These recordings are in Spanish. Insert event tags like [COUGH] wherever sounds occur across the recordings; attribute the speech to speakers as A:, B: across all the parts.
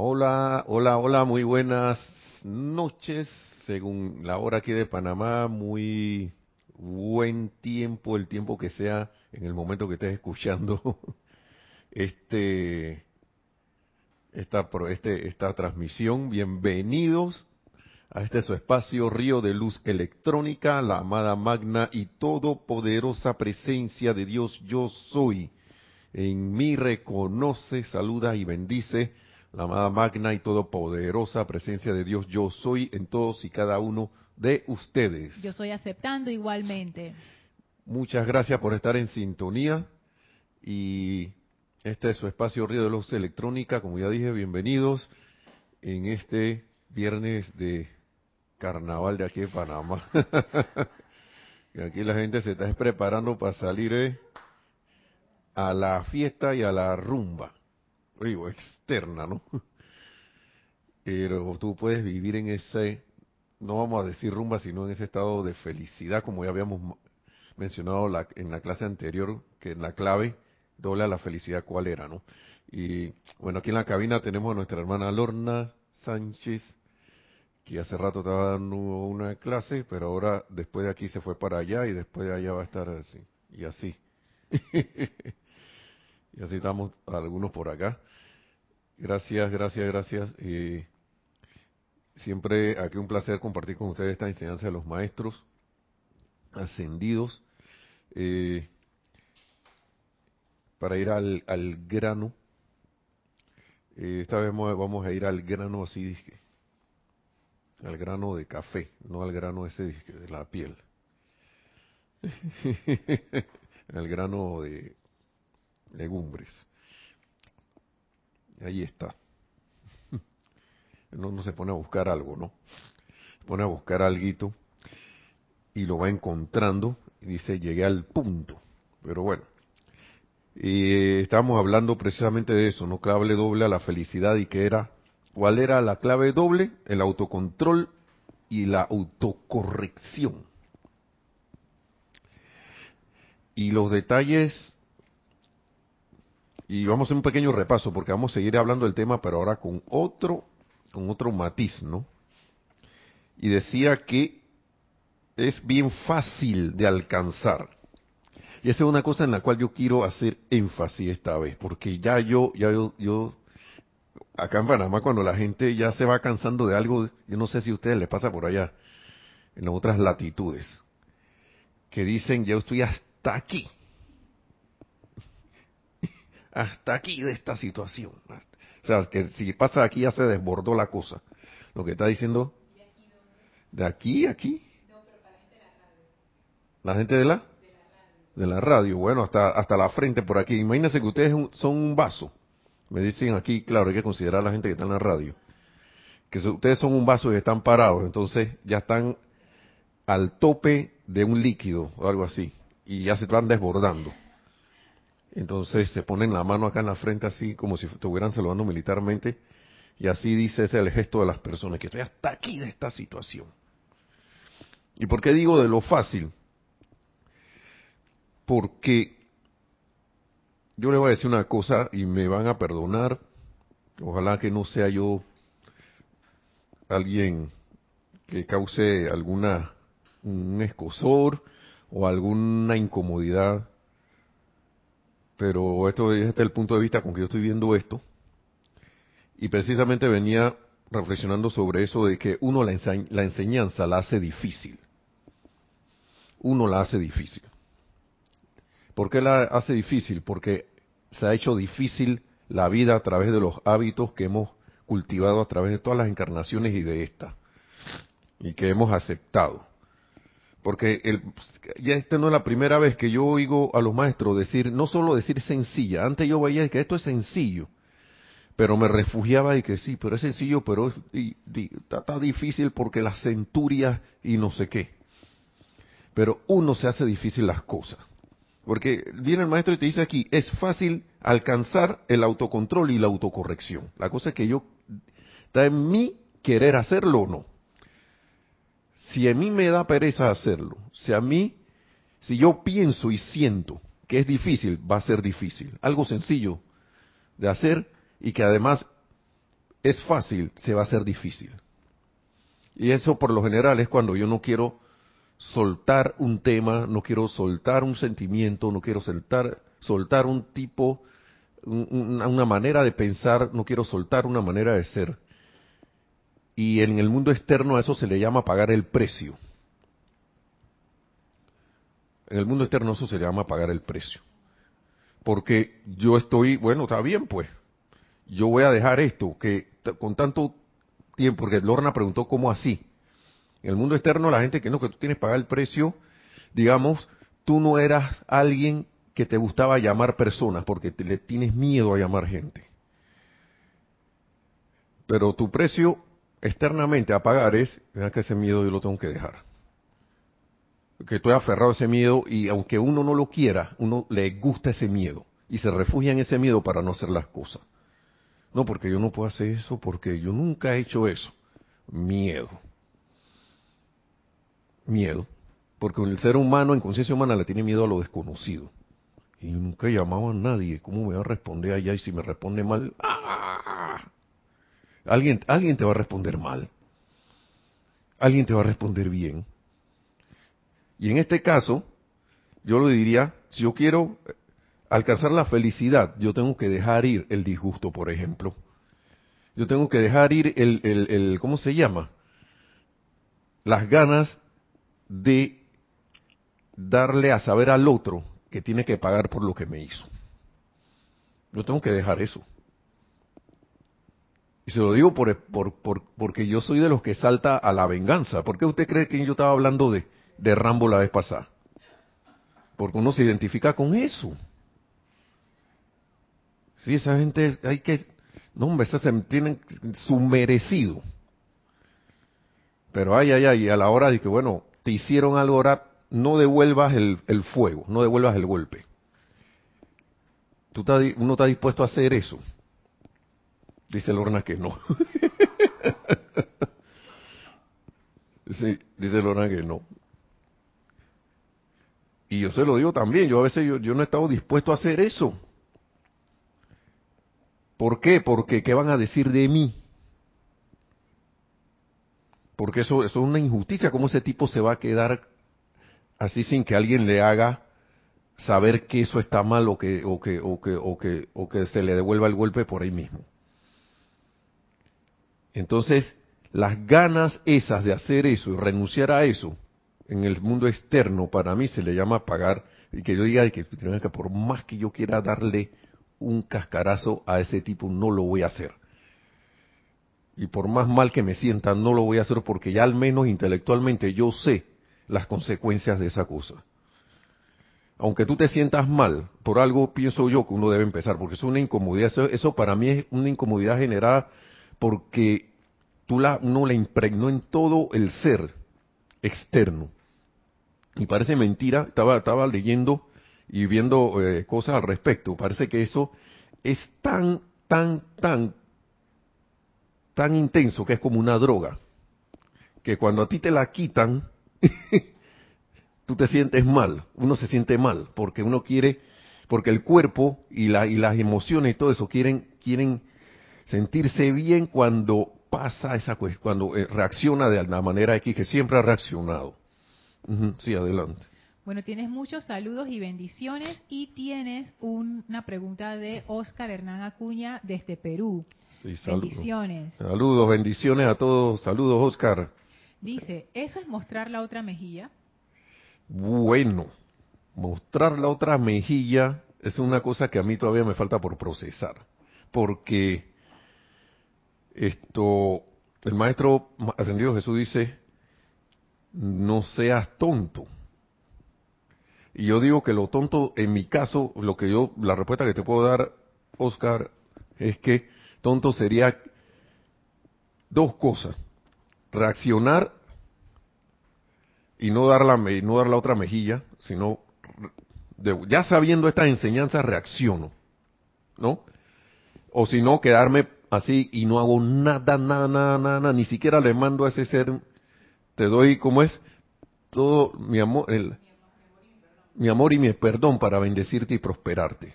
A: Hola, hola, hola, muy buenas noches. Según la hora aquí de Panamá, muy buen tiempo, el tiempo que sea en el momento que estés escuchando [LAUGHS] este esta este, esta transmisión. Bienvenidos a este su espacio Río de Luz Electrónica, la amada magna y todopoderosa presencia de Dios yo soy. En mí reconoce, saluda y bendice la amada magna y todopoderosa presencia de Dios yo soy en todos y cada uno de ustedes.
B: Yo soy aceptando igualmente.
A: Muchas gracias por estar en sintonía y este es su espacio Río de Luz Electrónica, como ya dije, bienvenidos en este viernes de carnaval de aquí de Panamá. [LAUGHS] y aquí la gente se está preparando para salir eh, a la fiesta y a la rumba. Digo, externa, ¿no? [LAUGHS] Pero tú puedes vivir en ese, no vamos a decir rumba, sino en ese estado de felicidad, como ya habíamos mencionado la, en la clase anterior, que en la clave doble a la felicidad cuál era, ¿no? Y bueno, aquí en la cabina tenemos a nuestra hermana Lorna Sánchez, que hace rato estaba dando una clase, pero ahora después de aquí se fue para allá y después de allá va a estar así, y así. [LAUGHS] y así estamos algunos por acá. Gracias, gracias, gracias. y siempre aquí un placer compartir con ustedes esta enseñanza de los maestros ascendidos. Eh, para ir al, al grano. Eh, esta vez vamos a ir al grano así, dije, al grano de café, no al grano ese de la piel. [LAUGHS] al grano de legumbres. Ahí está. [LAUGHS] No, se pone a buscar algo, ¿no? Se pone a buscar algo y lo va encontrando y dice, llegué al punto. Pero bueno, y estábamos hablando precisamente de eso, ¿no? Clave doble a la felicidad y que era, ¿cuál era la clave doble? El autocontrol y la autocorrección. Y los detalles, y vamos a hacer un pequeño repaso porque vamos a seguir hablando del tema, pero ahora con otro, con otro matiz, ¿no? Y decía que es bien fácil de alcanzar y esa es una cosa en la cual yo quiero hacer énfasis esta vez, porque ya yo, ya yo, yo, acá en Panamá cuando la gente ya se va cansando de algo, yo no sé si a ustedes les pasa por allá, en otras latitudes, que dicen, ya estoy hasta aquí, hasta aquí de esta situación. O sea, que si pasa aquí ya se desbordó la cosa. Lo que está diciendo, de aquí, aquí. La gente de la de la radio, bueno, hasta, hasta la frente por aquí. Imagínense que ustedes son un vaso. Me dicen aquí, claro, hay que considerar a la gente que está en la radio. Que ustedes son un vaso y están parados, entonces ya están al tope de un líquido o algo así. Y ya se van desbordando. Entonces se ponen la mano acá en la frente así como si estuvieran saludando militarmente. Y así dice ese el gesto de las personas, que estoy hasta aquí de esta situación. ¿Y por qué digo de lo fácil? porque yo les voy a decir una cosa y me van a perdonar, ojalá que no sea yo alguien que cause alguna un escosor o alguna incomodidad, pero esto es el punto de vista con que yo estoy viendo esto y precisamente venía reflexionando sobre eso de que uno la, la enseñanza la hace difícil, uno la hace difícil. ¿Por qué la hace difícil? Porque se ha hecho difícil la vida a través de los hábitos que hemos cultivado a través de todas las encarnaciones y de esta, y que hemos aceptado. Porque el, ya esta no es la primera vez que yo oigo a los maestros decir, no solo decir sencilla, antes yo veía que esto es sencillo, pero me refugiaba y que sí, pero es sencillo, pero está difícil porque las centurias y no sé qué. Pero uno se hace difícil las cosas. Porque viene el maestro y te dice aquí, es fácil alcanzar el autocontrol y la autocorrección. La cosa es que yo, está en mí querer hacerlo o no. Si a mí me da pereza hacerlo, si a mí, si yo pienso y siento que es difícil, va a ser difícil. Algo sencillo de hacer y que además es fácil, se va a hacer difícil. Y eso por lo general es cuando yo no quiero soltar un tema, no quiero soltar un sentimiento, no quiero soltar, soltar un tipo, una manera de pensar, no quiero soltar una manera de ser. Y en el mundo externo a eso se le llama pagar el precio. En el mundo externo eso se le llama pagar el precio. Porque yo estoy, bueno, está bien pues, yo voy a dejar esto, que con tanto tiempo, porque Lorna preguntó cómo así. En el mundo externo la gente que no, que tú tienes que pagar el precio, digamos, tú no eras alguien que te gustaba llamar personas porque te, le tienes miedo a llamar gente. Pero tu precio externamente a pagar es, mira que ese miedo yo lo tengo que dejar. Que estoy aferrado a ese miedo y aunque uno no lo quiera, uno le gusta ese miedo y se refugia en ese miedo para no hacer las cosas. No, porque yo no puedo hacer eso, porque yo nunca he hecho eso. Miedo. Miedo. Porque el ser humano en conciencia humana le tiene miedo a lo desconocido. Y nunca he llamado a nadie. ¿Cómo me va a responder allá? Y si me responde mal, ¡ah! Alguien, alguien te va a responder mal. Alguien te va a responder bien. Y en este caso, yo lo diría, si yo quiero alcanzar la felicidad, yo tengo que dejar ir el disgusto, por ejemplo. Yo tengo que dejar ir el, el, el ¿cómo se llama? Las ganas de darle a saber al otro que tiene que pagar por lo que me hizo. Yo tengo que dejar eso. Y se lo digo por, por, por, porque yo soy de los que salta a la venganza. ¿Por qué usted cree que yo estaba hablando de, Rambo la vez pasada? Porque uno se identifica con eso. Sí, esa gente hay que, no hombre, se tienen su merecido. Pero ay, ay, ay, a la hora de que, bueno, te hicieron algo ahora, no devuelvas el, fuego, no devuelvas el golpe. ¿Tú uno está dispuesto a hacer eso. Dice Lorna que no. [LAUGHS] sí, dice Lorna que no. Y yo se lo digo también, yo a veces yo, yo no he estado dispuesto a hacer eso. ¿Por qué? Porque ¿qué van a decir de mí? Porque eso, eso es una injusticia. ¿Cómo ese tipo se va a quedar así sin que alguien le haga saber que eso está mal o que, o que, o que, o que, o que se le devuelva el golpe por ahí mismo? Entonces, las ganas esas de hacer eso y renunciar a eso en el mundo externo, para mí se le llama pagar, y que yo diga que, por más que yo quiera darle un cascarazo a ese tipo, no lo voy a hacer. Y por más mal que me sienta, no lo voy a hacer porque ya al menos intelectualmente yo sé las consecuencias de esa cosa. Aunque tú te sientas mal, por algo pienso yo que uno debe empezar, porque es una incomodidad, eso, para mí es una incomodidad generada porque tú la, uno la impregnó en todo el ser externo. Y parece mentira, estaba, estaba leyendo y viendo eh, cosas al respecto. Parece que eso es tan, tan, tan, tan intenso que es como una droga. Que cuando a ti te la quitan, [LAUGHS] tú te sientes mal, uno se siente mal, porque uno quiere, porque el cuerpo y, la, y las emociones y todo eso quieren, quieren sentirse bien cuando pasa esa cuestión, cuando eh, reacciona de la manera X que siempre ha reaccionado. sí, adelante.
B: Bueno, tienes muchos saludos y bendiciones y tienes una pregunta de Oscar Hernán Acuña desde Perú. bendiciones.
A: Saludos, bendiciones a todos. Saludos, Oscar.
B: Dice, ¿eso es mostrar la otra mejilla?
A: Bueno, mostrar la otra mejilla es una cosa que a mí todavía me falta por procesar. Porque esto, el maestro ascendido Jesús dice, no seas tonto y yo digo que lo tonto, en mi caso, lo que yo, la respuesta que te puedo dar, Oscar, es que tonto sería dos cosas. Reaccionar y no dar la, no dar la otra mejilla, sino, ya sabiendo estas enseñanzas, reacciono. ¿No? O si no, quedarme así y no hago nada, nada, nada, nada, ni siquiera le mando a ese ser, te doy, como es? Todo mi amor, el, mi amor y mi perdón para bendecirte y prosperarte.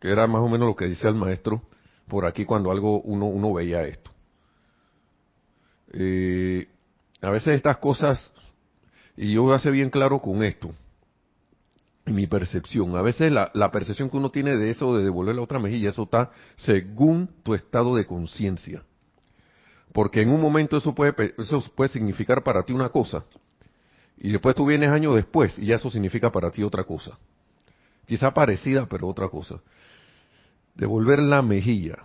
A: Que era más o menos lo que dice el maestro por aquí cuando algo uno, uno veía esto. Eh, a veces estas cosas, y yo voy a bien claro con esto, mi percepción, a veces la, percepción que uno tiene de eso, de devolver la otra mejilla, eso está según tu estado de conciencia. Porque en un momento eso puede, eso puede significar para ti una cosa, y después tú vienes años después y ya eso significa para ti otra cosa. Quizá parecida, pero otra cosa. Devolver la mejilla.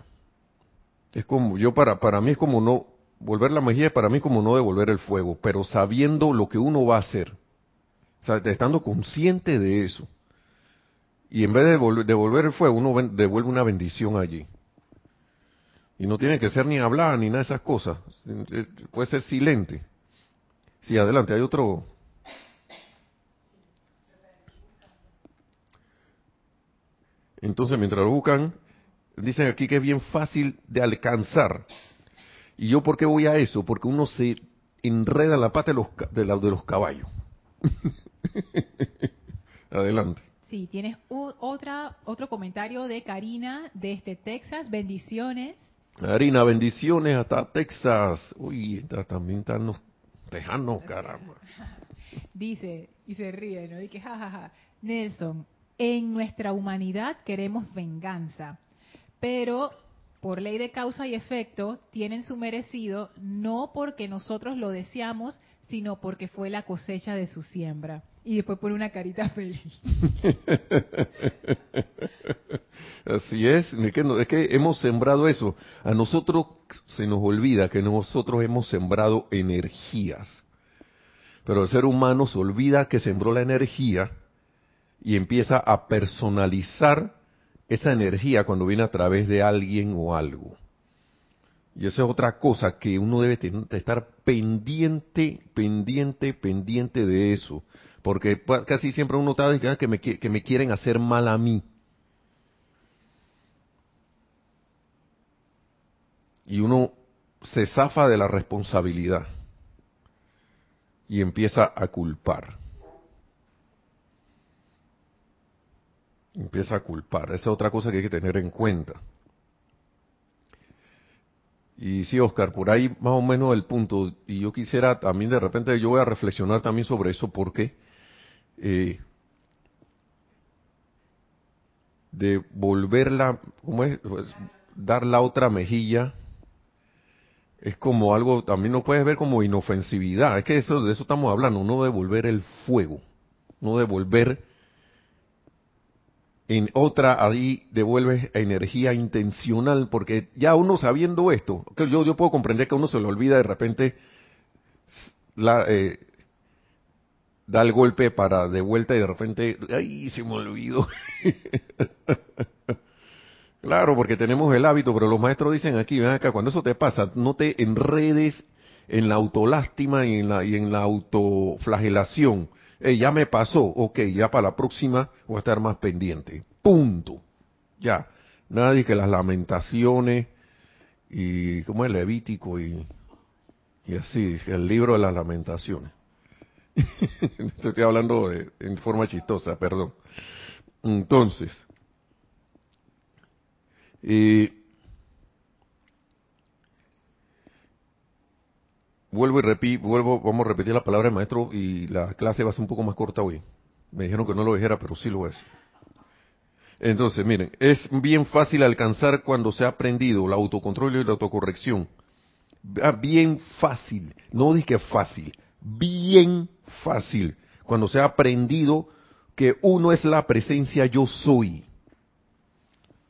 A: Es como, yo para, para mí es como no, volver la mejilla para mí como no devolver el fuego, pero sabiendo lo que uno va a hacer. Estando consciente de eso. Y en vez de devolver, el fuego, uno devuelve una bendición allí. Y no tiene que ser ni hablar ni nada de esas cosas. Puede ser silente. Sí, adelante, hay otro. Entonces, mientras lo buscan, dicen aquí que es bien fácil de alcanzar. ¿Y yo por qué voy a eso? Porque uno se enreda la pata de los, de, los caballos. [LAUGHS] [LAUGHS] Adelante.
B: Sí, tienes otra, otro comentario de Karina desde Texas. Bendiciones.
A: Karina, bendiciones hasta Texas. Uy, también están los tejanos, caramba. [LAUGHS]
B: Dice, y se ríe, ¿no? Dice, jajaja. Nelson, en nuestra humanidad queremos venganza, pero por ley de causa y efecto tienen su merecido no porque nosotros lo deseamos, sino porque fue la cosecha de su siembra. Y después pone una carita feliz. [LAUGHS]
A: Así es, es que, es que hemos sembrado eso. A nosotros se nos olvida que nosotros hemos sembrado energías. Pero el ser humano se olvida que sembró la energía y empieza a personalizar esa energía cuando viene a través de alguien o algo. Y esa es otra cosa que uno debe estar pendiente, pendiente, pendiente de eso. Porque casi siempre uno está diciendo que me, que me quieren hacer mal a mí. Y uno se zafa de la responsabilidad y empieza a culpar. empieza a culpar. Esa es otra cosa que hay que tener en cuenta. Y sí, Oscar, por ahí más o menos el punto. Y yo quisiera también de repente, yo voy a reflexionar también sobre eso porque eh, de ¿cómo es? Pues, dar la otra mejilla es como algo, también lo puedes ver como inofensividad. Es que eso, de eso estamos hablando, no devolver el fuego, no devolver en otra ahí devuelves energía intencional, porque ya uno sabiendo esto, que yo, yo puedo comprender que uno se lo olvida de repente, la, eh, da el golpe para de vuelta y de repente, ay, se me olvidó. [LAUGHS] claro, porque tenemos el hábito, pero los maestros dicen aquí, ven acá, cuando eso te pasa, no te enredes en la autolástima y en la, y en la autoflagelación ya me pasó, ok, ya para la próxima voy a estar más pendiente. Punto. Ya. Nadie que las lamentaciones y como es Levítico y, y así, el libro de las lamentaciones. [LAUGHS] Estoy hablando en forma chistosa, perdón. Entonces, eh, vuelvo y repito, vuelvo, vamos a repetir la palabra del maestro y la clase va a ser un poco más corta hoy. Me dijeron que no lo dijera, pero sí lo es. Entonces, miren, es bien fácil alcanzar cuando se ha aprendido el autocontrol y la autocorrección. Ah, bien fácil, no dije fácil, bien fácil, cuando se ha aprendido que uno es la presencia yo soy.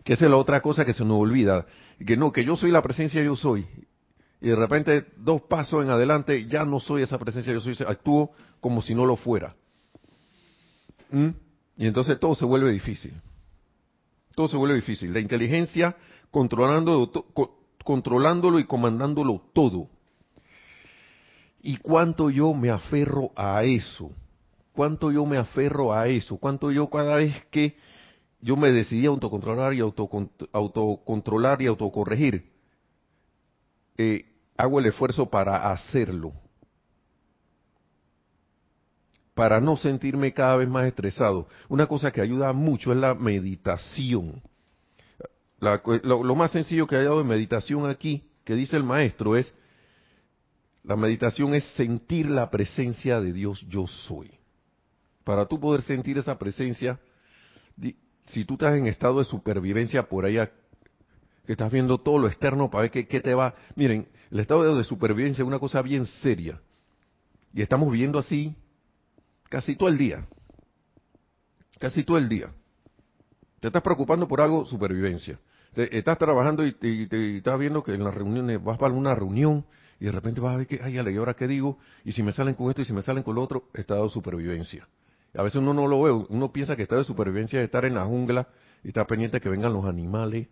A: Que esa es la otra cosa que se nos olvida, que no, que yo soy la presencia yo soy y de repente dos pasos en adelante ya no soy esa presencia, yo soy, actúo como si no lo fuera. ¿Mm? Y entonces todo se vuelve difícil. Todo se vuelve difícil. La inteligencia controlándolo, controlándolo y comandándolo todo. ¿Y cuánto yo me aferro a eso? ¿Cuánto yo me aferro a eso? ¿Cuánto yo cada vez que yo me decidí a autocontrolar y autocontrolar y autocorregir, eh, hago el esfuerzo para hacerlo, para no sentirme cada vez más estresado. Una cosa que ayuda mucho es la meditación. lo, más sencillo que hay dado de meditación aquí, que dice el maestro, es, la meditación es sentir la presencia de Dios yo soy. Para tú poder sentir esa presencia, si tú estás en estado de supervivencia por allá, que estás viendo todo lo externo para ver qué, qué te va. Miren, el estado de supervivencia es una cosa bien seria. Y estamos viviendo así casi todo el día. Casi todo el día. Te estás preocupando por algo, supervivencia. estás trabajando y, te, estás viendo que en las reuniones vas para una reunión y de repente vas a ver que, ay, ¿y ahora qué digo? Y si me salen con esto y si me salen con lo otro, estado de supervivencia. A veces uno no lo ve, uno piensa que estado de supervivencia es estar en la jungla y estar pendiente de que vengan los animales,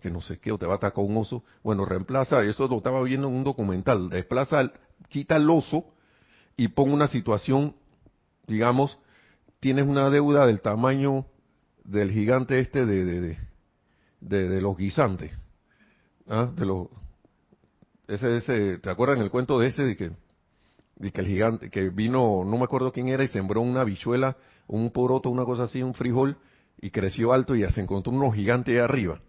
A: que no sé qué, o te va a atacar un oso. Bueno, reemplaza, eso lo estaba viendo en un documental, desplaza, quita el oso y pon una situación, digamos, tienes una deuda del tamaño del gigante este de, de, de, los guisantes. ¿ah? De los, ese, ese, ¿te acuerdan el cuento de ese de que, de que el gigante, que vino, no me acuerdo quién era, y sembró una bichuela, un poroto, una cosa así, un frijol, y creció alto y ya se encontró unos gigantes ahí arriba.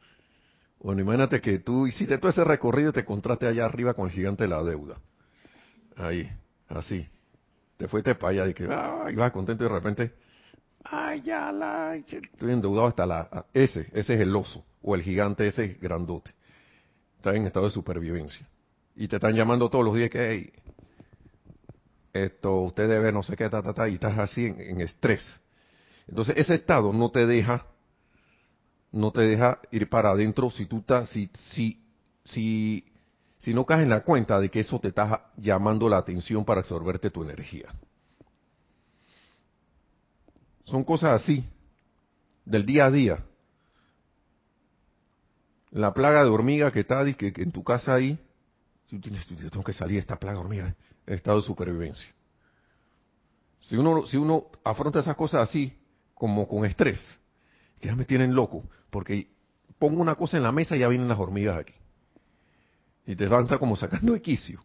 A: Bueno, imagínate que tú hiciste todo ese recorrido y te encontraste allá arriba con el gigante de la deuda. Ahí, así. Te fuiste para allá y que, ah, ibas contento y de repente, ay, ya la, estoy endeudado hasta la, ese, ese es el oso, o el gigante ese es grandote. Está en estado de supervivencia. Y te están llamando todos los días que, hey, esto, usted debe no sé qué, ta, ta, ta, y estás así en estrés. Entonces, ese estado no te deja no te deja ir para adentro si tú estás, si, si, si, si no caes en la cuenta de que eso te está llamando la atención para absorberte tu energía. Son cosas así, del día a día. La plaga de hormiga que está que, en tu casa ahí, si tienes, tengo que salir de esta plaga de hormiga, estado de supervivencia. Si uno, si uno afronta esas cosas así, como con estrés, que ya me tienen loco, porque pongo una cosa en la mesa y ya vienen las hormigas aquí. Y te levanta como sacando de quicio.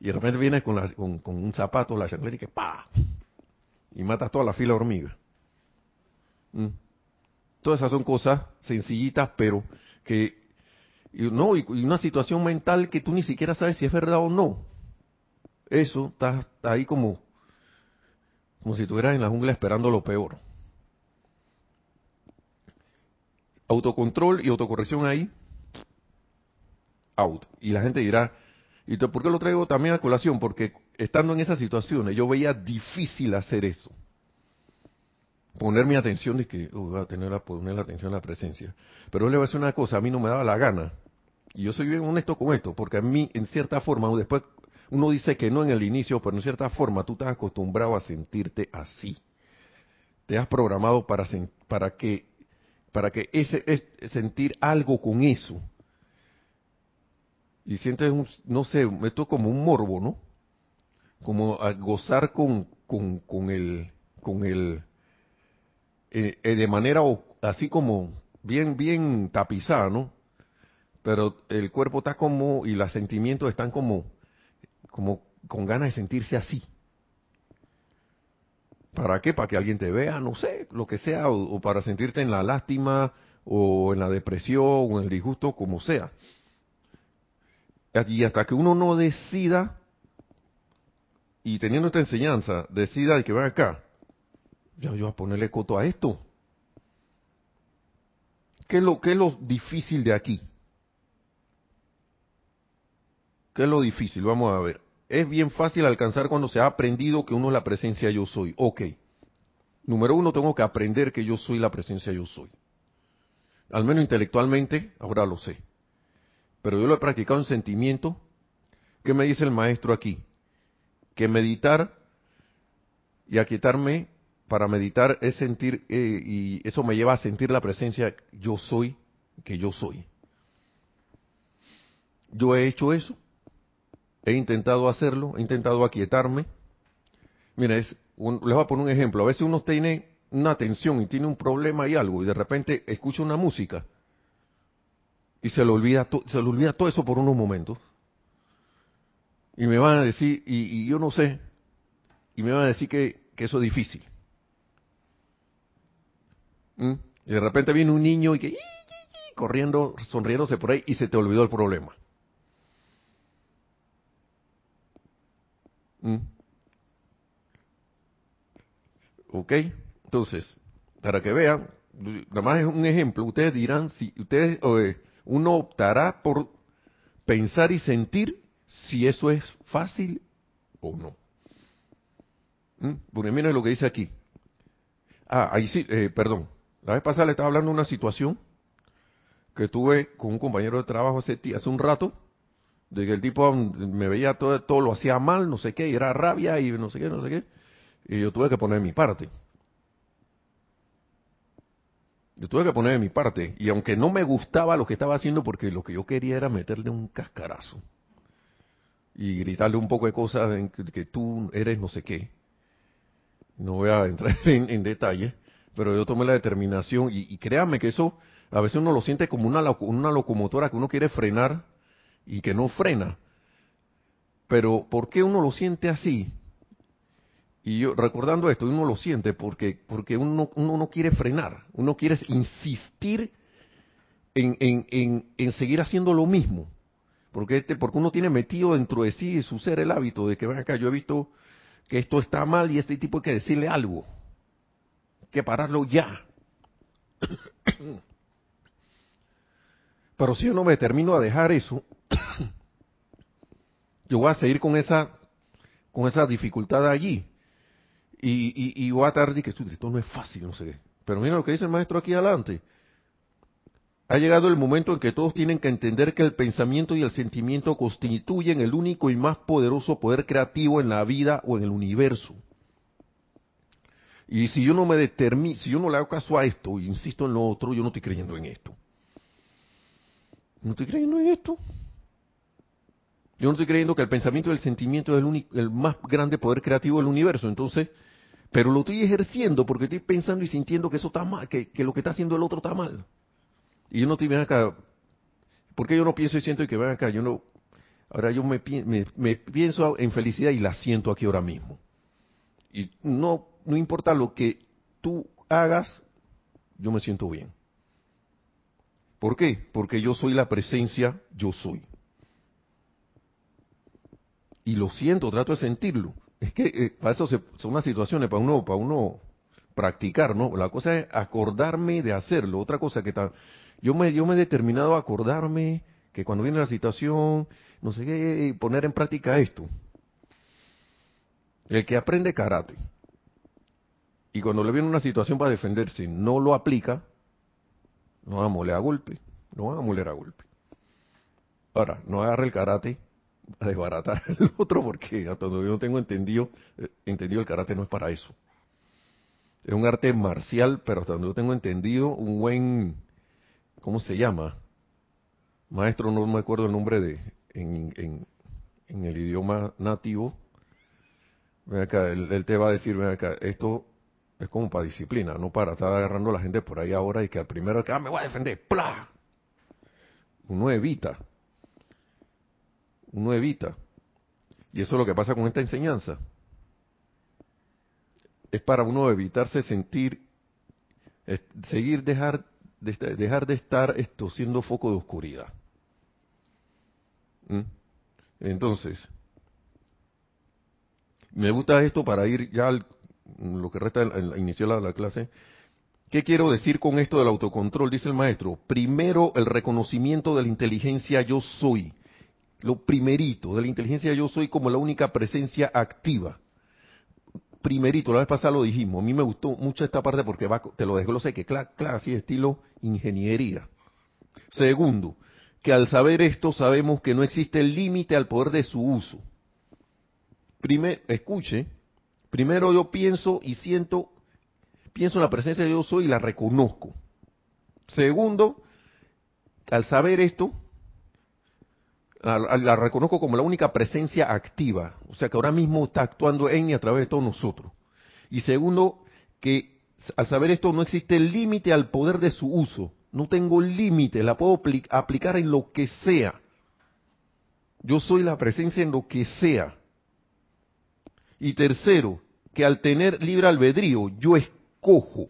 A: Y de repente vienes con, con, un zapato, la chanclera y que ¡pa! Y matas toda la fila de hormigas. ¿Mm? Todas esas son cosas sencillitas, pero que no y una situación mental que tú ni siquiera sabes si es verdad o no. Eso está, está ahí como como si estuvieras en la jungla esperando lo peor. Autocontrol y autocorrección ahí, out. Y la gente dirá, ¿y por qué lo traigo también a colación? Porque estando en esas situaciones yo veía difícil hacer eso. Poner mi atención y que uh, voy a tener a poner la atención a la presencia. Pero le voy a decir una cosa, a mí no me daba la gana. Y yo soy bien honesto con esto, porque a mí, en cierta forma, después uno dice que no en el inicio, pero en cierta forma tú estás acostumbrado a sentirte así. Te has programado para, para que para que ese es sentir algo con eso. Y sientes, no sé, esto como un morbo, ¿no? Como a gozar con, con, con el, con el, eh, eh, de manera así como bien, bien tapizada, ¿no? Pero el cuerpo está como, y los sentimientos están como, como con ganas de sentirse así. ¿Para qué? Para que alguien te vea, no sé, lo que sea, o, para sentirte en la lástima, o en la depresión, o en el disgusto, como sea. Y hasta que uno no decida, y teniendo esta enseñanza, decida de que ven acá, ya yo voy a ponerle coto a esto. ¿Qué es lo, qué es lo difícil de aquí? ¿Qué es lo difícil? Vamos a ver es bien fácil alcanzar cuando se ha aprendido que uno es la presencia yo soy. Ok. Número uno, tengo que aprender que yo soy la presencia yo soy. Al menos intelectualmente, ahora lo sé. Pero yo lo he practicado en sentimiento. ¿Qué me dice el maestro aquí? Que meditar y aquietarme para meditar es sentir, eh, y eso me lleva a sentir la presencia yo soy, que yo soy. Yo he hecho eso He intentado hacerlo, he intentado aquietarme. Mira, les voy a poner un ejemplo. A veces uno tiene una tensión y tiene un problema y algo, y de repente escucha una música y se le olvida, se le olvida todo eso por unos momentos. Y me van a decir, y, yo no sé, y me van a decir que, eso es difícil. ¿Mm? Y de repente viene un niño y que corriendo, sonriéndose por ahí y se te olvidó el problema. ¿Mm? ¿Ok? Entonces, para que vean, nada más es un ejemplo, ustedes dirán, si ustedes, uno optará por pensar y sentir si eso es fácil o no. ¿Mm? Porque miren lo que dice aquí. Ah, ahí sí, eh, perdón. La vez pasada le estaba hablando de una situación que tuve con un compañero de trabajo hace, hace un rato, de que el tipo me veía todo, todo lo hacía mal, no sé qué, y era rabia y no sé qué, no sé qué. Y yo tuve que poner mi parte. Yo tuve que poner mi parte. Y aunque no me gustaba lo que estaba haciendo, porque lo que yo quería era meterle un cascarazo. Y gritarle un poco de cosas que, tú eres no sé qué. No voy a entrar [LAUGHS] en, detalle, pero yo tomé la determinación. Y, y, créanme que eso, a veces uno lo siente como una, una locomotora que uno quiere frenar y que no frena. Pero ¿por qué uno lo siente así? Y yo, recordando esto, uno lo siente porque, porque uno, uno no quiere frenar, uno quiere insistir en, en, en, seguir haciendo lo mismo. Porque, este, porque uno tiene metido dentro de sí su ser el hábito de que, ven acá, yo he visto que esto está mal y este tipo hay que decirle algo. Que pararlo ya. [COUGHS] Pero si yo no me determino a dejar eso, [COUGHS] yo voy a seguir con esa, con esa dificultad allí. Y, y, y voy a tardar que esto no es fácil, no sé. Pero mira lo que dice el maestro aquí adelante. Ha llegado el momento en que todos tienen que entender que el pensamiento y el sentimiento constituyen el único y más poderoso poder creativo en la vida o en el universo. Y si yo no me determino, si yo no le hago caso a esto, insisto en lo otro, yo no estoy creyendo en esto. No estoy creyendo en esto. Yo no estoy creyendo que el pensamiento y el sentimiento es el, único, el más grande poder creativo del universo. Entonces, pero lo estoy ejerciendo porque estoy pensando y sintiendo que eso está mal, que, lo que está haciendo el otro está mal. Y yo no estoy, ven acá, porque yo no pienso y siento y que ven acá, yo no, ahora yo me, me, pienso en felicidad y la siento aquí ahora mismo. Y no, no importa lo que tú hagas, yo me siento bien. ¿Por qué? Porque yo soy la presencia, yo soy. Y lo siento, trato de sentirlo. Es que eh, para eso son unas situaciones para uno, para uno practicar, ¿no? La cosa es acordarme de hacerlo. Otra cosa que está, yo me, yo me he determinado a acordarme que cuando viene la situación, no sé qué, poner en práctica esto. El que aprende karate y cuando le viene una situación para defenderse no lo aplica, no va a moler a golpe, no va a moler a golpe. Ahora, no agarre el karate a desbaratar [LAUGHS] el otro porque hasta donde yo tengo entendido, eh, entendido el karate no es para eso. Es un arte marcial, pero hasta donde yo tengo entendido, un buen, ¿cómo se llama? Maestro, no me acuerdo el nombre de, en, en, en el idioma nativo. Ven él, te va a decir, esto es como para disciplina, no para estar agarrando a la gente por ahí ahora y que al primero que, ah, me voy a defender, ¡pla! Uno evita uno evita. Y eso es lo que pasa con esta enseñanza. Es para uno evitarse sentir, seguir dejar de, dejar de estar esto siendo foco de oscuridad. ¿Mm? Entonces, me gusta esto para ir ya al, lo que resta, la, la clase. ¿Qué quiero decir con esto del autocontrol? Dice el maestro. Primero, el reconocimiento de la inteligencia yo soy lo primerito de la inteligencia yo soy como la única presencia activa. Primerito, la vez pasada lo dijimos, a mí me gustó mucho esta parte porque te lo desglosé, que claro, así estilo ingeniería. Segundo, que al saber esto sabemos que no existe límite al poder de su uso. Primer, escuche, primero yo pienso y siento, pienso en la presencia de yo soy y la reconozco. Segundo, al saber esto, la, reconozco como la única presencia activa, o sea que ahora mismo está actuando en y a través de todos nosotros. Y segundo, que al saber esto no existe límite al poder de su uso, no tengo límite, la puedo aplicar en lo que sea. Yo soy la presencia en lo que sea. Y tercero, que al tener libre albedrío, yo escojo.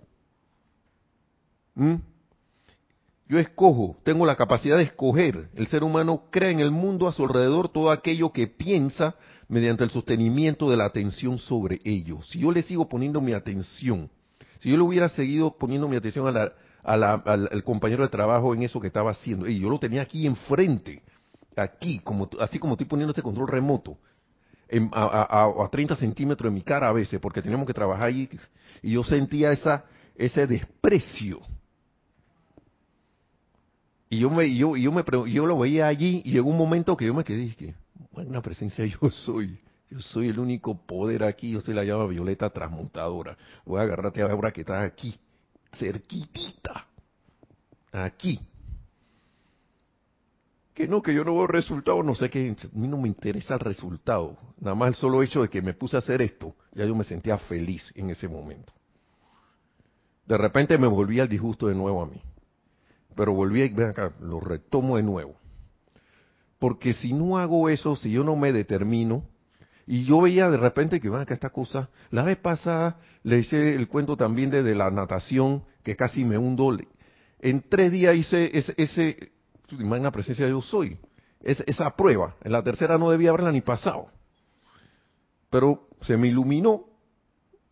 A: Yo escojo, tengo la capacidad de escoger. El ser humano crea en el mundo a su alrededor todo aquello que piensa mediante el sostenimiento de la atención sobre ello. Si yo le sigo poniendo mi atención, si yo le hubiera seguido poniendo mi atención al, compañero de trabajo en eso que estaba haciendo, y yo lo tenía aquí enfrente, aquí, como, así como estoy poniendo este control remoto, a, a, 30 centímetros de mi cara a veces, porque teníamos que trabajar ahí, y yo sentía esa, ese desprecio. Y yo me, yo, yo me, yo lo veía allí, y llegó un momento que yo me quedé, dije, una presencia [LAUGHS] yo soy. Yo soy el único poder aquí, yo soy la llama violeta transmutadora. Voy a agarrarte ahora que estás aquí, cerquitita. Aquí que no, que yo no veo resultado, no sé que a mí no me interesa el resultado. Nada más el solo hecho de que me puse a hacer esto, ya yo me sentía feliz en ese momento. De repente me volví al disgusto de nuevo a mí. Pero volví y ven acá, lo retomo de nuevo. Porque si no hago eso, si yo no me determino, y yo veía de repente que, ven acá, esta cosa, la vez pasada le hice el cuento también de, la natación, que casi me hundo. En tres días hice ese en la presencia de yo soy. Es, esa prueba, en la tercera no debía haberla ni pasado. Pero se me iluminó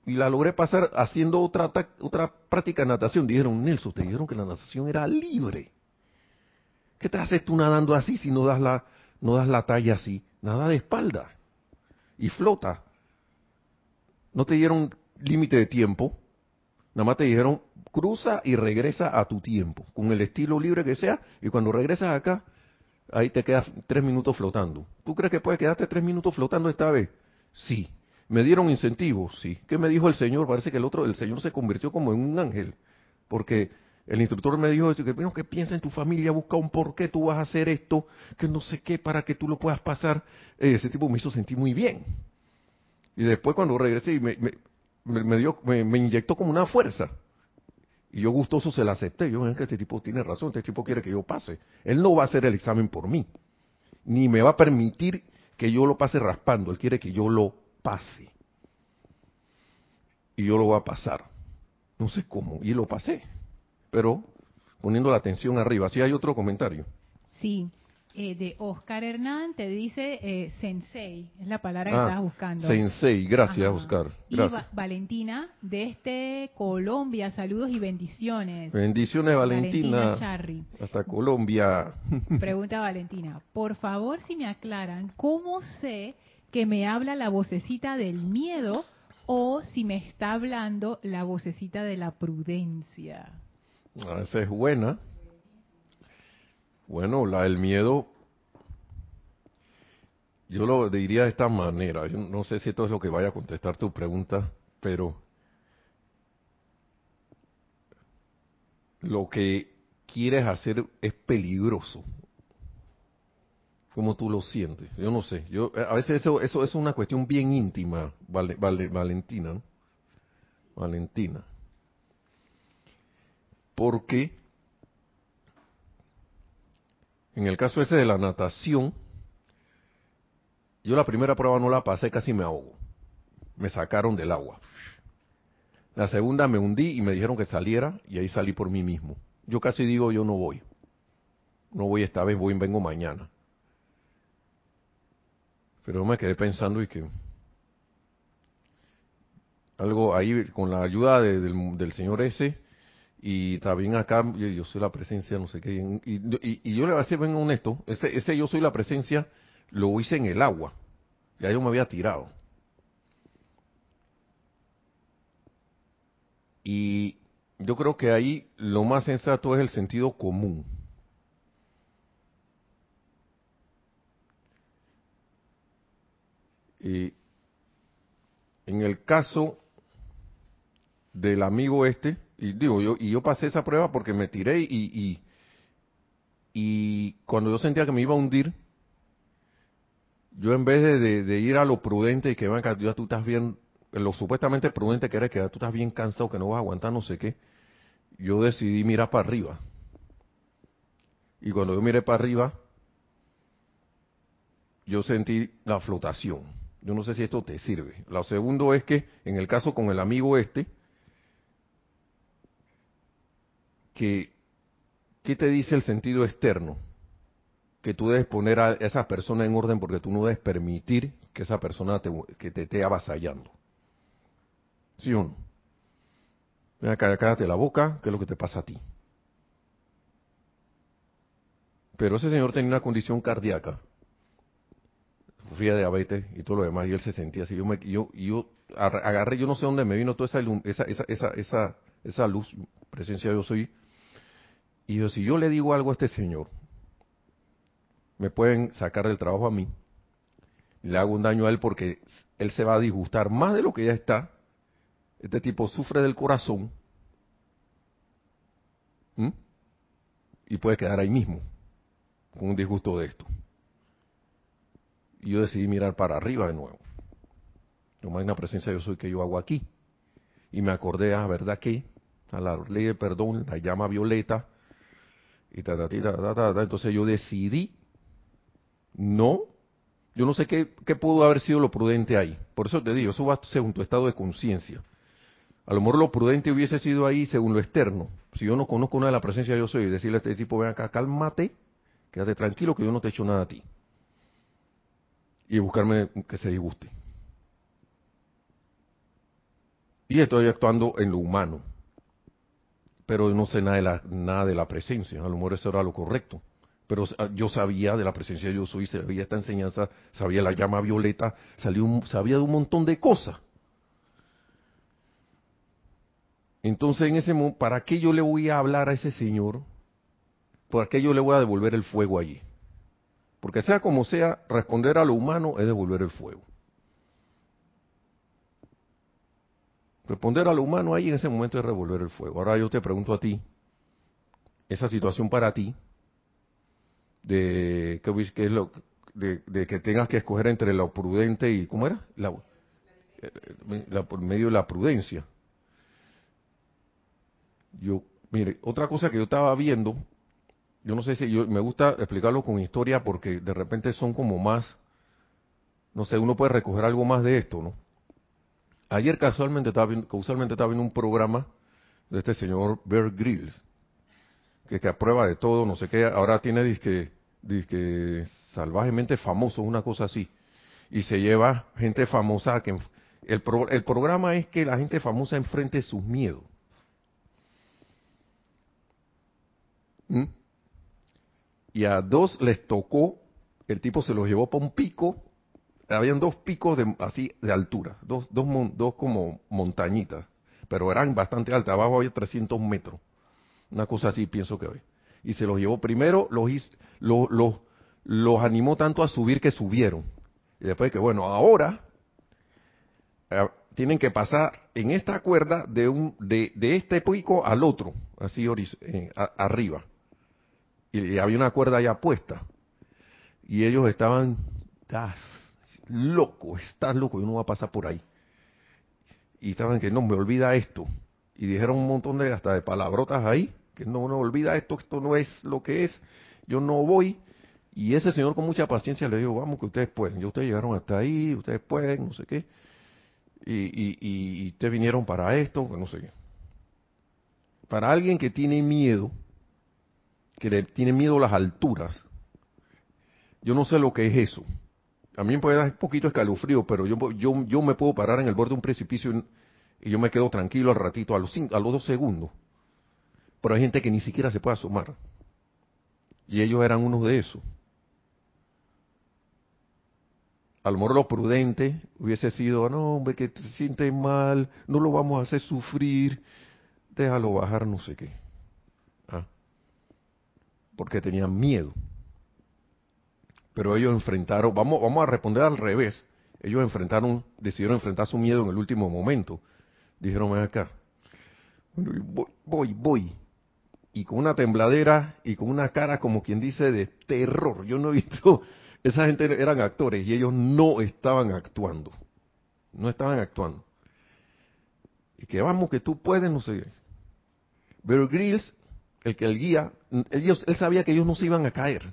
A: y la logré pasar haciendo otra, otra práctica de natación. Dijeron, Nelson, te dijeron que la natación era libre. ¿Qué te haces tú nadando así si no das la, no das la talla así? Nada de espalda. Y flota. No te dieron límite de tiempo. Nada más te dijeron, cruza y regresa a tu tiempo, con el estilo libre que sea, y cuando regresas acá, ahí te quedas tres minutos flotando. ¿Tú crees que puedes quedarte tres minutos flotando esta vez? Sí. ¿Me dieron incentivos? Sí. ¿Qué me dijo el Señor? Parece que el otro, el Señor se convirtió como en un ángel, porque el instructor me dijo que, bueno, que piensa en tu familia, busca un por qué tú vas a hacer esto, que no sé qué, para que tú lo puedas pasar. Eh, ese tipo me hizo sentir muy bien. Y después cuando regresé me, me, dio, me inyectó como una fuerza. Y yo gustoso se la acepté. Yo, que este tipo tiene razón, este tipo quiere que yo pase. Él no va a hacer el examen por mí. Ni me va a permitir que yo lo pase raspando. Él quiere que yo lo pase. Y yo lo voy a pasar. No sé cómo. Y lo pasé. Pero poniendo la atención arriba. Si hay otro comentario.
B: Sí. Eh, de Oscar Hernán te dice eh, sensei, es la palabra que ah, estás buscando.
A: Sensei, gracias Oscar.
B: Gracias. Y Valentina, desde Colombia, saludos y bendiciones.
A: Bendiciones Valentina. hasta Colombia.
B: Pregunta Valentina, por favor si me aclaran, ¿cómo sé que me habla la vocecita del miedo o si me está hablando la vocecita de la prudencia?
A: Ah, esa es buena. Bueno, la del miedo, yo lo diría de esta manera. Yo no sé si esto es lo que vaya a contestar tu pregunta, pero lo que quieres hacer es peligroso. ¿Cómo tú lo sientes? Yo no sé. Yo a veces eso eso es una cuestión bien íntima, vale, Valentina, ¿no? Valentina. Porque En el caso ese de la natación, yo la primera prueba no la pasé, casi me ahogo. Me sacaron del agua. La segunda me hundí y me dijeron que saliera y ahí salí por mí mismo. Yo casi digo, yo no voy. No voy esta vez, voy y vengo mañana. Pero me quedé pensando y que algo ahí con la ayuda del, del señor ese, y también acá yo, soy la presencia, no sé qué, y, yo le voy a ser bien honesto, ese, ese yo soy la presencia lo hice en el agua, ya yo me había tirado. Y yo creo que ahí lo más sensato es el sentido común. Y en el caso del amigo este, y digo, yo, y yo pasé esa prueba porque me tiré y, y, y cuando yo sentía que me iba a hundir, yo en vez de, ir a lo prudente y que venga, ya tú estás bien, lo supuestamente prudente que eres, que tú estás bien cansado, que no vas a aguantar no sé qué, yo decidí mirar para arriba. Y cuando yo miré para arriba, yo sentí la flotación. Yo no sé si esto te sirve. Lo segundo es que, en el caso con el amigo este, que ¿qué te dice el sentido externo? Que tú debes poner a esa persona en orden porque tú no debes permitir que esa persona te, que te esté avasallando. ¿Sí o no? Ven acá, cállate la boca, ¿qué es lo que te pasa a ti? Pero ese señor tenía una condición cardíaca, sufría diabetes y todo lo demás, y él se sentía así. Yo, me, yo, yo agarré, yo no sé dónde me vino toda esa, esa, esa, esa, esa, esa luz, presencia yo soy. Y yo, si yo le digo algo a este señor, me pueden sacar del trabajo a mí, le hago un daño a él porque él se va a disgustar más de lo que ya está. Este tipo sufre del corazón y puede quedar ahí mismo con un disgusto de esto. Y yo decidí mirar para arriba de nuevo. Lo una presencia yo soy que yo hago aquí. Y me acordé, a ah, verdad que a la ley de perdón, la llama violeta, y ta, ta, ta, ta, entonces yo decidí no yo no sé qué, qué, pudo haber sido lo prudente ahí. Por eso te digo, eso va según tu estado de conciencia. A lo mejor lo prudente hubiese sido ahí según lo externo. Si yo no conozco una de la presencia yo soy, decirle a este tipo, ven acá, cálmate, quédate tranquilo que yo no te he hecho nada a ti. Y buscarme que se disguste. Y estoy actuando en lo humano. Pero no sé nada de la, nada de la presencia. A lo mejor eso era lo correcto pero yo sabía de la presencia de yo soy, sabía esta enseñanza, sabía la llama violeta, sabía de un montón de cosas. Entonces, en ese momento, ¿para qué yo le voy a hablar a ese señor? ¿Para qué yo le voy a devolver el fuego allí? Porque sea como sea, responder a lo humano es devolver el fuego. Responder a lo humano ahí en ese momento es devolver el fuego. Ahora yo te pregunto a ti, esa situación para ti, de que, es lo de, que tengas que escoger entre lo prudente y cómo era la, por medio de la prudencia yo mire otra cosa que yo estaba viendo yo no sé si yo me gusta explicarlo con historia porque de repente son como más no sé uno puede recoger algo más de esto no ayer casualmente estaba viendo, casualmente estaba viendo un programa de este señor Bear Grylls que, aprueba de todo no sé qué ahora tiene disque que salvajemente famoso, una cosa así. Y se lleva gente famosa que el, el programa es que la gente famosa enfrente sus miedos. ¿Mm? Y a dos les tocó, el tipo se los llevó para un pico, habían dos picos de, así de altura, dos, dos, dos como montañitas, pero eran bastante altas, abajo había 300 metros, una cosa así pienso que hoy y se los llevó primero, los, los, los, animó tanto a subir que subieron. Y después que, bueno, ahora eh, tienen que pasar en esta cuerda de, un, de, de este pico al otro, así eh, arriba. Y, había una cuerda ya puesta. Y ellos estaban, estás loco, estás loco, yo no voy a pasar por ahí. Y estaban que no, me olvida esto. Y dijeron un montón de hasta de palabrotas ahí que no, no olvida esto, esto no es lo que es, yo no voy. Y ese señor con mucha paciencia le dijo, vamos que ustedes pueden, ya ustedes llegaron hasta ahí, ustedes pueden, no sé qué. Y, y, y, ustedes vinieron para esto, no sé qué. Para alguien que tiene miedo, que le tiene miedo a las alturas, yo no sé lo que es eso. A mí me puede dar un poquito escalofrío, pero yo, yo, yo me puedo parar en el borde de un precipicio y, yo me quedo tranquilo al ratito, a los, cinco, a los dos segundos. Pero hay gente que ni siquiera se puede asomar. Y ellos eran unos de esos. A lo mejor prudente hubiese sido, no, hombre, que te sientes mal, no lo vamos a hacer sufrir, déjalo bajar, no sé qué. Porque tenían miedo. Pero ellos enfrentaron, vamos, vamos a responder al revés. Ellos enfrentaron, decidieron enfrentar su miedo en el último momento. Dijeron, ven acá. voy, voy, voy y con una tembladera y con una cara como quien dice de terror. Yo no he visto, [LAUGHS] esa gente eran actores y ellos no estaban actuando. No estaban actuando. Y que vamos, que tú puedes, no sé. Pero Grills, el que el guía, ellos, él sabía que ellos no se iban a caer.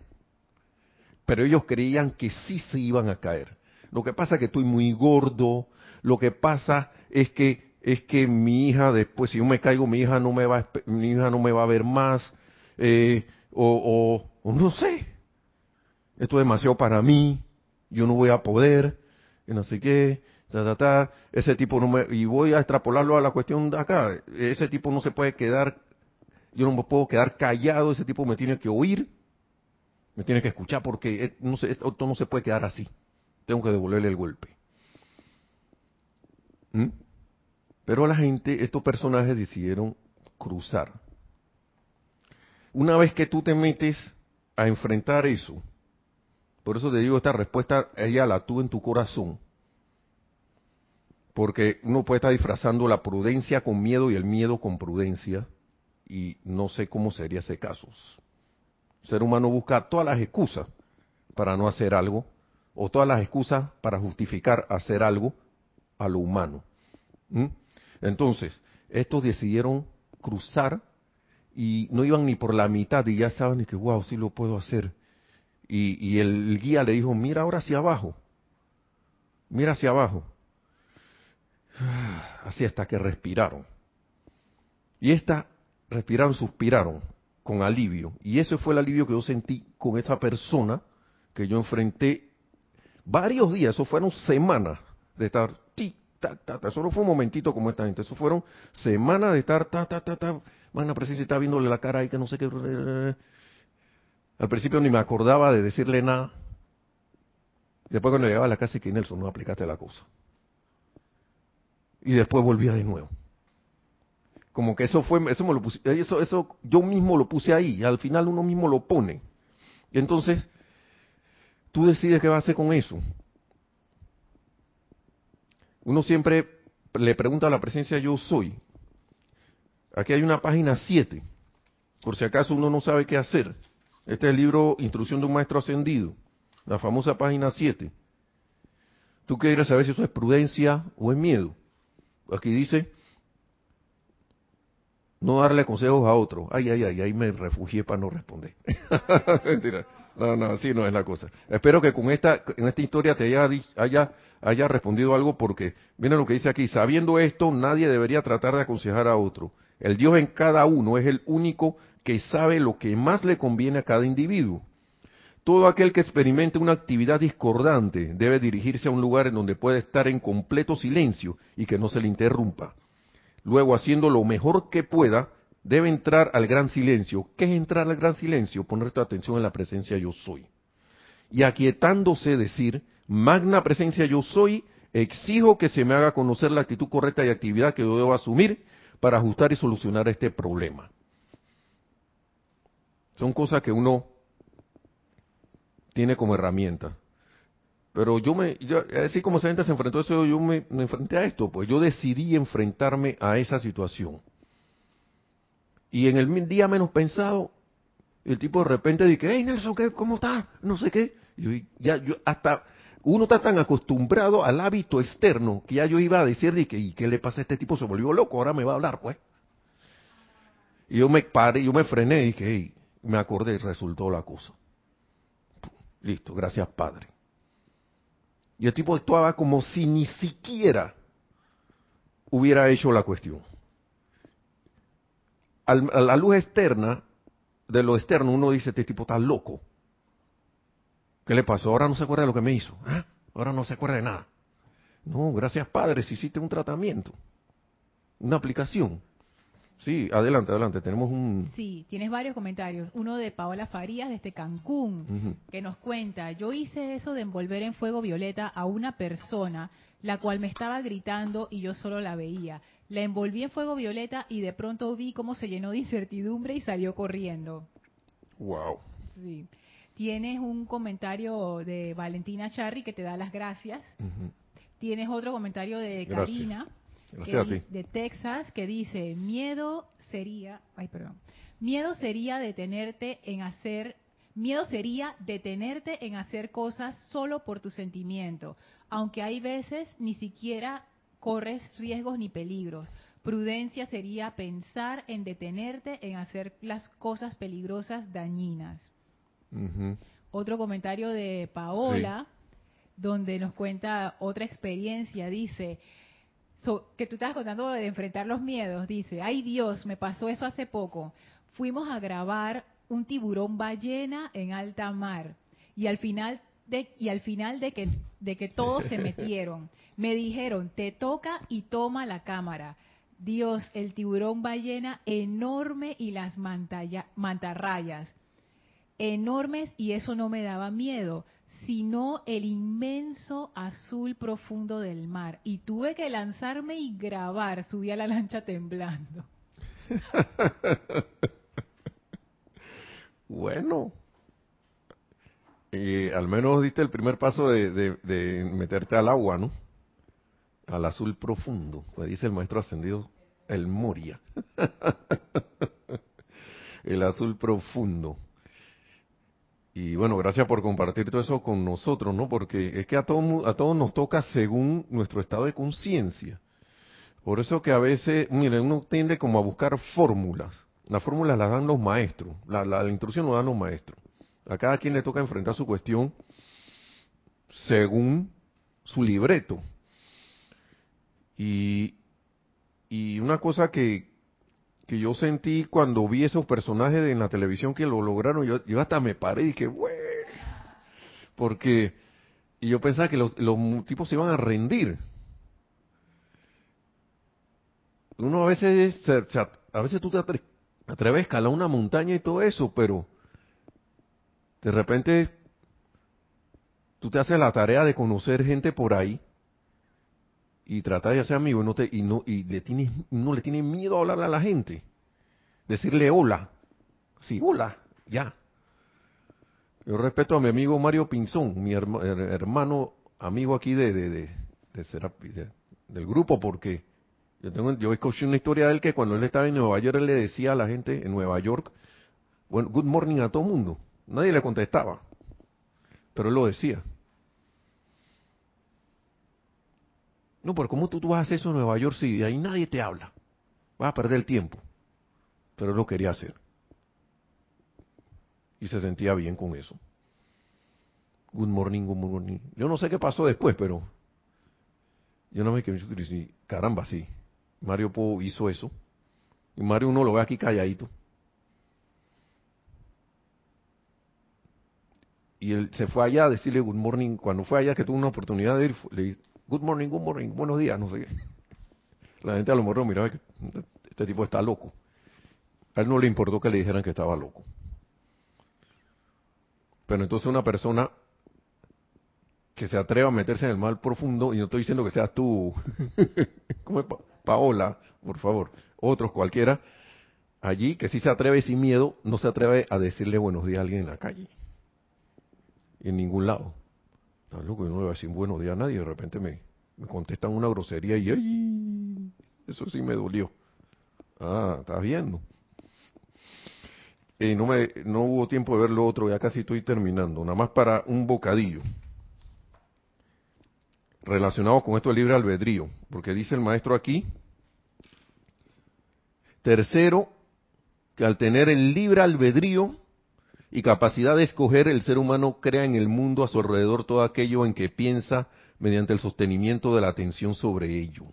A: Pero ellos creían que sí se iban a caer. Lo que pasa es que estoy muy gordo. Lo que pasa es que es que mi hija después si yo me caigo mi hija no me va mi hija no me va a ver más eh, o, o, o no sé, esto es demasiado para mí, yo no voy a poder, y no sé qué, ta, ta, ta, ese tipo no me, y voy a extrapolarlo a la cuestión de acá, ese tipo no se puede quedar, yo no me puedo quedar callado, ese tipo me tiene que oír, me tiene que escuchar porque eh, no sé, esto no se puede quedar así, tengo que devolverle el golpe. ¿Mm? Pero la gente, estos personajes decidieron cruzar. Una vez que tú te metes a enfrentar eso, por eso te digo, esta respuesta ella la tuvo en tu corazón. Porque uno puede estar disfrazando la prudencia con miedo y el miedo con prudencia. Y no sé cómo sería ese caso. El ser humano busca todas las excusas para no hacer algo, o todas las excusas para justificar hacer algo a lo humano. Entonces, estos decidieron cruzar y no iban ni por la mitad y ya saben que, wow, sí lo puedo hacer. Y, y el guía le dijo, mira ahora hacia abajo, mira hacia abajo. [SIGHS] Así hasta que respiraron. Y esta respiraron, suspiraron con alivio. Y ese fue el alivio que yo sentí con esa persona que yo enfrenté varios días, eso fueron semanas de estar tic, tac, tac, tac. Eso no fue un momentito como esta gente, eso fueron semanas de estar ta, ta, ta, ta. Van a presencia está viéndole la cara ahí que no sé qué. Al principio ni me acordaba de decirle nada. Después cuando llegaba a la casa y que Nelson no aplicaste la cosa. Y después volvía de nuevo. Como que eso fue, eso me lo puse, eso, eso yo mismo lo puse ahí. al final uno mismo lo pone. Y entonces, tú decides qué va a hacer con eso. Uno siempre le pregunta a la presencia yo soy. Aquí hay una página 7, por si acaso uno no sabe qué hacer. Este es el libro Instrucción de un Maestro Ascendido, la famosa página 7. Tú quieres saber si eso es prudencia o es miedo. Aquí dice, no darle consejos a otro. Ay, ay, ay, ahí me refugié para no responder. [LAUGHS] Mentira. No, no, así no es la cosa. Espero que con esta, en esta historia te haya, haya, haya respondido algo porque, miren lo que dice aquí, sabiendo esto, nadie debería tratar de aconsejar a otro. El Dios en cada uno es el único que sabe lo que más le conviene a cada individuo. Todo aquel que experimente una actividad discordante debe dirigirse a un lugar en donde pueda estar en completo silencio y que no se le interrumpa. Luego, haciendo lo mejor que pueda, debe entrar al gran silencio. ¿Qué es entrar al gran silencio? Poner tu atención en la presencia yo soy. Y aquietándose decir, magna presencia yo soy, exijo que se me haga conocer la actitud correcta y actividad que debo asumir para ajustar y solucionar este problema. Son cosas que uno tiene como herramienta. Pero yo me, yo, así como esa gente se enfrentó a eso, yo me, enfrenté a esto, pues yo decidí enfrentarme a esa situación. Y en el día menos pensado, el tipo de repente dice, hey Nelson, ¿qué, ¿cómo estás? No sé qué. Y ya, yo hasta, uno está tan acostumbrado al hábito externo que ya yo iba a decir, que, ¿y qué le pasa a este tipo? Se volvió loco, ahora me va a hablar, pues. Y yo me paré, yo me frené y dije, hey, me acordé y resultó la cosa. Listo, gracias Padre. Y el tipo actuaba como si ni siquiera hubiera hecho la cuestión. a la luz externa, de lo externo, uno dice, este tipo está loco. ¿Qué le pasó? Ahora no se acuerda de lo que me hizo. ¿Ah? Ahora no se acuerda de nada. No, gracias Padre, si hiciste un tratamiento, una aplicación. Sí, adelante, adelante. Tenemos un.
B: Sí, tienes varios comentarios. Uno de Paola Farías desde Cancún, que nos cuenta: Yo hice eso de envolver en fuego violeta a una persona, la cual me estaba gritando y yo solo la veía. La envolví en fuego violeta y de pronto vi cómo se llenó de incertidumbre y salió corriendo.
A: Wow.
B: Sí. Tienes un comentario de Valentina Charri que te da las gracias. Tienes otro comentario de Karina de Texas que dice, miedo sería, ay perdón, miedo sería detenerte en hacer, miedo sería detenerte en hacer cosas solo por tu sentimiento, aunque hay veces ni siquiera corres riesgos ni peligros. Prudencia sería pensar en detenerte en hacer las cosas peligrosas dañinas. Otro comentario de Paola, donde nos cuenta otra experiencia, dice, que tú estás contando de enfrentar los miedos, dice, ay Dios, me pasó eso hace poco. fuimos a grabar un tiburón ballena en alta mar y al final de, y al final de que, de que todos se metieron, [LAUGHS] me dijeron, te toca y toma la cámara. Dios, el tiburón ballena enorme y las mantarrayas enormes y eso no me daba miedo, sino el inmenso azul profundo del mar. Y tuve que lanzarme y grabar, subí a la lancha temblando. [LAUGHS]
A: bueno, y al menos diste el primer paso de, meterte al agua, ¿no? Al azul profundo, pues dice el maestro ascendido, el Moria. [LAUGHS] el azul profundo. Y bueno, gracias por compartir todo eso con nosotros, ¿no? Porque es que a, todo, a todos nos toca según nuestro estado de conciencia. Por eso que a veces, miren, uno tiende como a buscar fórmulas. Las fórmulas las dan los maestros, la, la, instrucción lo dan los maestros. A cada quien le toca enfrentar su cuestión según su libreto. Y, y una cosa que, que yo sentí cuando vi esos personajes en la televisión que lo lograron, yo, yo hasta me paré y dije, güey, porque y yo pensaba que los, los tipos se iban a rendir. Uno a veces, a veces tú te atreves a escalar una montaña y todo eso, pero de repente tú te haces la tarea de conocer gente por ahí y tratar de hacer amigo y no te, y no y le tienes no le tiene miedo a hablar a la gente. Decirle hola. Sí hola ya. Yo respeto a mi amigo Mario Pinzón mi hermano amigo aquí de de, de, de, del grupo porque yo tengo yo escuché una historia de él que cuando él estaba en Nueva York él le decía a la gente en Nueva York bueno good morning a todo mundo nadie le contestaba pero él lo decía No, pero ¿cómo tú, tú vas a hacer eso en Nueva York si ahí nadie te habla? Vas a perder el tiempo. Pero lo quería hacer. Y se sentía bien con eso. Good morning, good morning. Yo no sé qué pasó después, pero yo no me quedé caramba, sí. Mario Po hizo eso. Y Mario uno lo ve aquí calladito. Y él se fue allá a decirle good morning. Cuando fue allá que tuvo una oportunidad de ir, le good morning, good morning, buenos días, no sé qué. La gente a lo mejor miraba que este tipo está loco. A él no le importó que le dijeran que estaba loco. Pero entonces una persona que se atreva a meterse en el mal profundo, y no estoy diciendo que seas tú, [LAUGHS] como Paola, por favor, otros cualquiera, allí que sí se atreve sin miedo, no se atreve a decirle buenos días a alguien en la calle. En ningún lado. Está loco, yo no le voy a decir buenos días a nadie, de repente me, me contestan una grosería y ¡ay! Eso sí me dolió. Ah, estás viendo. Y no, me, no hubo tiempo de ver lo otro, ya casi estoy terminando. Nada más para un bocadillo. Relacionado con esto del libre albedrío. Porque dice el maestro aquí. Tercero, que al tener el libre albedrío, y capacidad de escoger, el ser humano crea en el mundo a su alrededor todo aquello en que piensa mediante el sostenimiento de la atención sobre ello.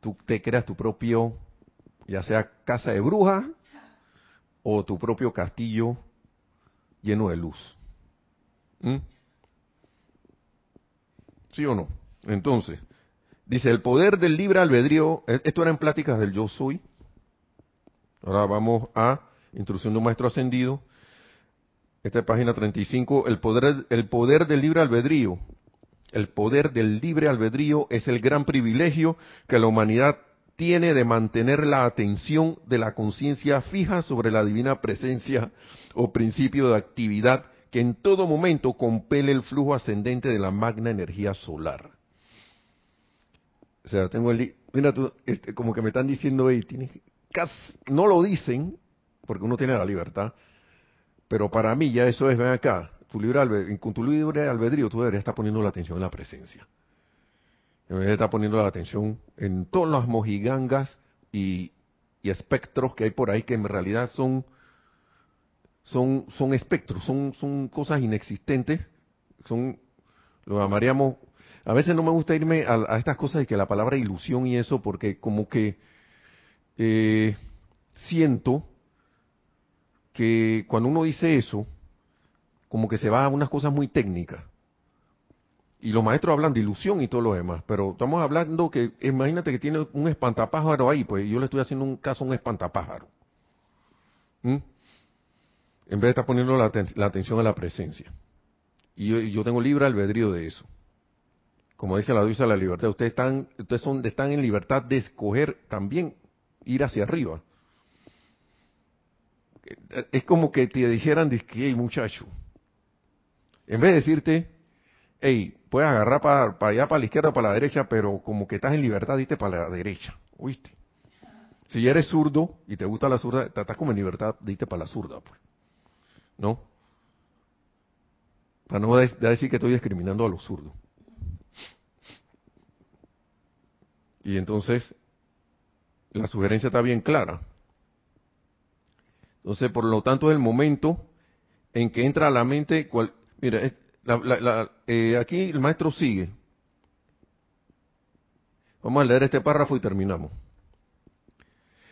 A: Tú te creas tu propio, ya sea casa de bruja o tu propio castillo lleno de luz. ¿Mm? ¿Sí o no? Entonces, dice, el poder del libre albedrío, e-, esto era en pláticas del yo soy. Ahora vamos a Instrucción de un Maestro Ascendido. Esta es página 35. El poder, el poder del libre albedrío. El poder del libre albedrío es el gran privilegio que la humanidad tiene de mantener la atención de la conciencia fija sobre la divina presencia o principio de actividad que en todo momento compele el flujo ascendente de la magna energía solar. O sea, tengo el... Mira tú, este, como que me están diciendo, hey, tienes, no lo dicen, porque uno tiene la libertad. Pero para mí ya eso es, ven acá, tu libre con tu libre albedrío tú deberías estar poniendo la atención en la presencia. Deberías estar poniendo la atención en todas las mojigangas y, espectros que hay por ahí que en realidad son son son espectros, son son cosas inexistentes, son lo llamaríamos a veces no me gusta irme a, estas cosas y que la palabra ilusión y eso porque como que eh, siento que cuando uno dice eso, como que se va a unas cosas muy técnicas. Y los maestros hablan de ilusión y todo lo demás, pero estamos hablando que, imagínate que tiene un espantapájaro ahí, pues yo le estoy haciendo un caso a un espantapájaro. ¿Mm? En vez de estar poniendo la, atención a la presencia. Y yo, tengo libre albedrío de eso. Como dice la diosa de la libertad, ustedes están, ustedes son, están en libertad de escoger también ir hacia arriba. Es como que te dijeran, hey muchacho, en vez de decirte, hey, puedes agarrar para, allá, para la izquierda para la derecha, pero como que estás en libertad, diste para la derecha, ¿oíste? Si eres zurdo y te gusta la zurda, estás como en libertad, diste para la zurda, pues. ¿No? Para no decir que estoy discriminando a los zurdos. Y entonces, la sugerencia está bien clara. Entonces, por lo tanto, es el momento en que entra a la mente, cual, mira, eh, aquí el maestro sigue. Vamos a leer este párrafo y terminamos.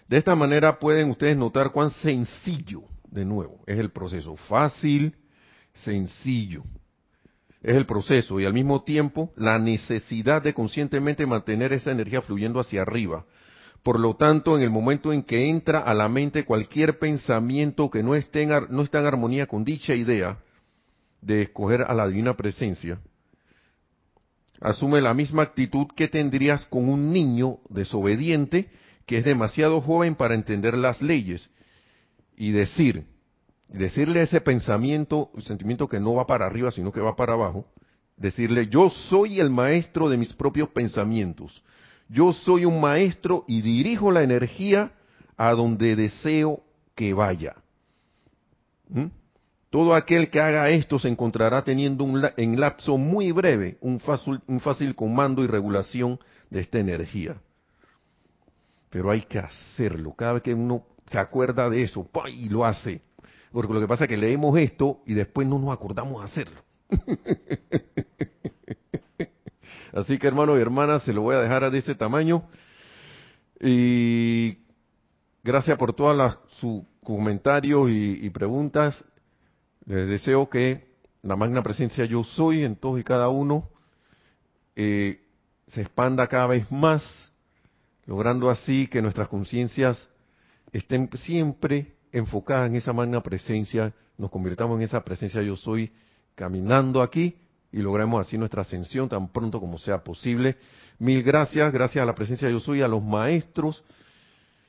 A: De esta manera pueden ustedes notar cuán sencillo, de nuevo, es el proceso. Fácil, sencillo. Es el proceso y al mismo tiempo la necesidad de conscientemente mantener esa energía fluyendo hacia arriba. Por lo tanto, en el momento en que entra a la mente cualquier pensamiento que no esté en, no está en armonía con dicha idea, de escoger a la divina presencia, asume la misma actitud que tendrías con un niño desobediente que es demasiado joven para entender las leyes y decir, decirle ese pensamiento, sentimiento que no va para arriba, sino que va para abajo, decirle, yo soy el maestro de mis propios pensamientos, yo soy un maestro y dirijo la energía a donde deseo que vaya. ¿Mm? Todo aquel que haga esto se encontrará teniendo un, en lapso muy breve un fácil, comando y regulación de esta energía. Pero hay que hacerlo. Cada vez que uno se acuerda de eso, y lo hace. Porque lo que pasa es que leemos esto y después no nos acordamos de hacerlo. [LAUGHS] Así que hermanos y hermanas, se lo voy a dejar de ese tamaño. Y gracias por todos sus comentarios y preguntas. Les deseo que la magna presencia yo soy en todos y cada uno eh, se expanda cada vez más, logrando así que nuestras conciencias estén siempre enfocadas en esa magna presencia, nos convirtamos en esa presencia yo soy caminando aquí y logremos así nuestra ascensión tan pronto como sea posible. Mil gracias, gracias a la presencia yo soy, a los maestros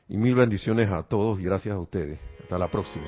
A: y mil bendiciones a todos y gracias a ustedes. Hasta la próxima.